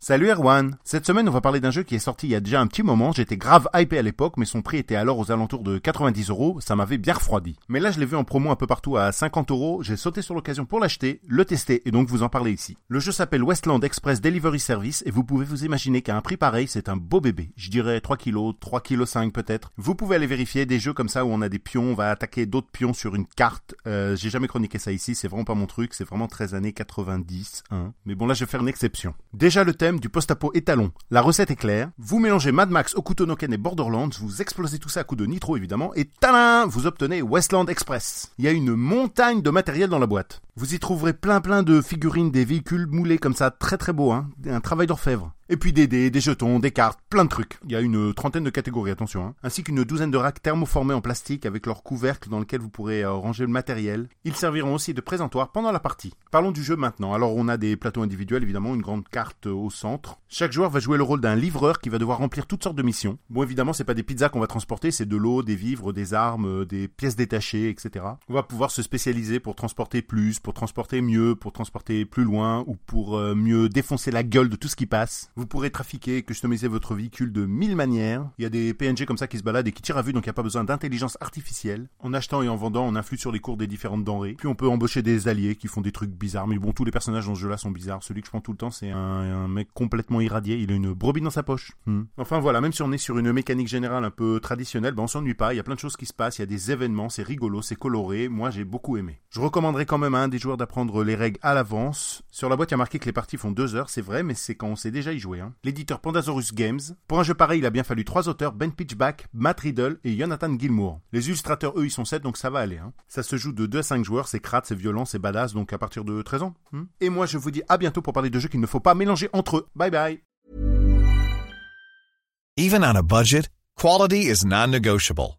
Salut Erwan Cette semaine on va parler d'un jeu qui est sorti il y a déjà un petit moment, j'étais grave hypé à l'époque mais son prix était alors aux alentours de 90 euros, ça m'avait bien refroidi. Mais là je l'ai vu en promo un peu partout à 50 euros, j'ai sauté sur l'occasion pour l'acheter, le tester et donc vous en parler ici. Le jeu s'appelle Westland Express Delivery Service et vous pouvez vous imaginer qu'à un prix pareil c'est un beau bébé, je dirais 3 kg, 3 kg 5 peut-être. Vous pouvez aller vérifier des jeux comme ça où on a des pions, on va attaquer d'autres pions sur une carte, euh, j'ai jamais chroniqué ça ici, c'est vraiment pas mon truc, c'est vraiment 13 années 90, hein. mais bon là je vais faire une exception. Déjà le thème du post-apo est la recette est claire. Vous mélangez Mad Max, Okuto no Ken et Borderlands, vous explosez tout ça à coups de nitro évidemment, et talin Vous obtenez Westland Express. Il y a une montagne de matériel dans la boîte. Vous y trouverez plein plein de figurines, des véhicules moulés comme ça, très très beau, hein. Un travail d'orfèvre. Et puis des dés, des jetons, des cartes, plein de trucs. Il y a une trentaine de catégories, attention. Hein. Ainsi qu'une douzaine de racks thermoformés en plastique avec leur couvercle dans lequel vous pourrez euh, ranger le matériel. Ils serviront aussi de présentoir pendant la partie. Parlons du jeu maintenant. Alors on a des plateaux individuels, évidemment, une grande carte euh, au centre. Chaque joueur va jouer le rôle d'un livreur qui va devoir remplir toutes sortes de missions. Bon évidemment c'est pas des pizzas qu'on va transporter, c'est de l'eau, des vivres, des armes, euh, des pièces détachées, etc. On va pouvoir se spécialiser pour transporter plus, transporter mieux, pour transporter plus loin ou pour mieux défoncer la gueule de tout ce qui passe. Vous pourrez trafiquer customiser votre véhicule de mille manières. Il y a des PNG comme ça qui se baladent et qui tirent à vue, donc il n'y a pas besoin d'intelligence artificielle. En achetant et en vendant, on influe sur les cours des différentes denrées. Puis on peut embaucher des alliés qui font des trucs bizarres. Mais bon, tous les personnages dans ce jeu-là sont bizarres. Celui que je prends tout le temps, c'est un, mec complètement irradié. Il a une brebis dans sa poche. Hmm. Enfin voilà, même si on est sur une mécanique générale un peu traditionnelle, ben on s'ennuie pas. Il y a plein de choses qui se passent. Il y a des événements, c'est rigolo, c'est coloré. Moi, j'ai beaucoup aimé. Je recommanderais quand même à des joueurs d'apprendre les règles à l'avance. Sur la boîte, il y a marqué que les parties font deux heures, c'est vrai, mais c'est quand on sait déjà y jouer. Hein. L'éditeur Pandasaurus Games pour un jeu pareil, il a bien fallu trois auteurs, Ben Pitchback, Matt Riddle et Jonathan Gilmour. Les illustrateurs, eux, ils sont sept, donc ça va aller. Hein. Ça se joue de 2 à 5 joueurs, c'est crade, c'est violent, c'est badass, donc à partir de 13 ans. Hmm. Et moi, je vous dis à bientôt pour parler de jeux qu'il ne faut pas mélanger entre eux. Bye bye Even on a budget, quality is non-negotiable.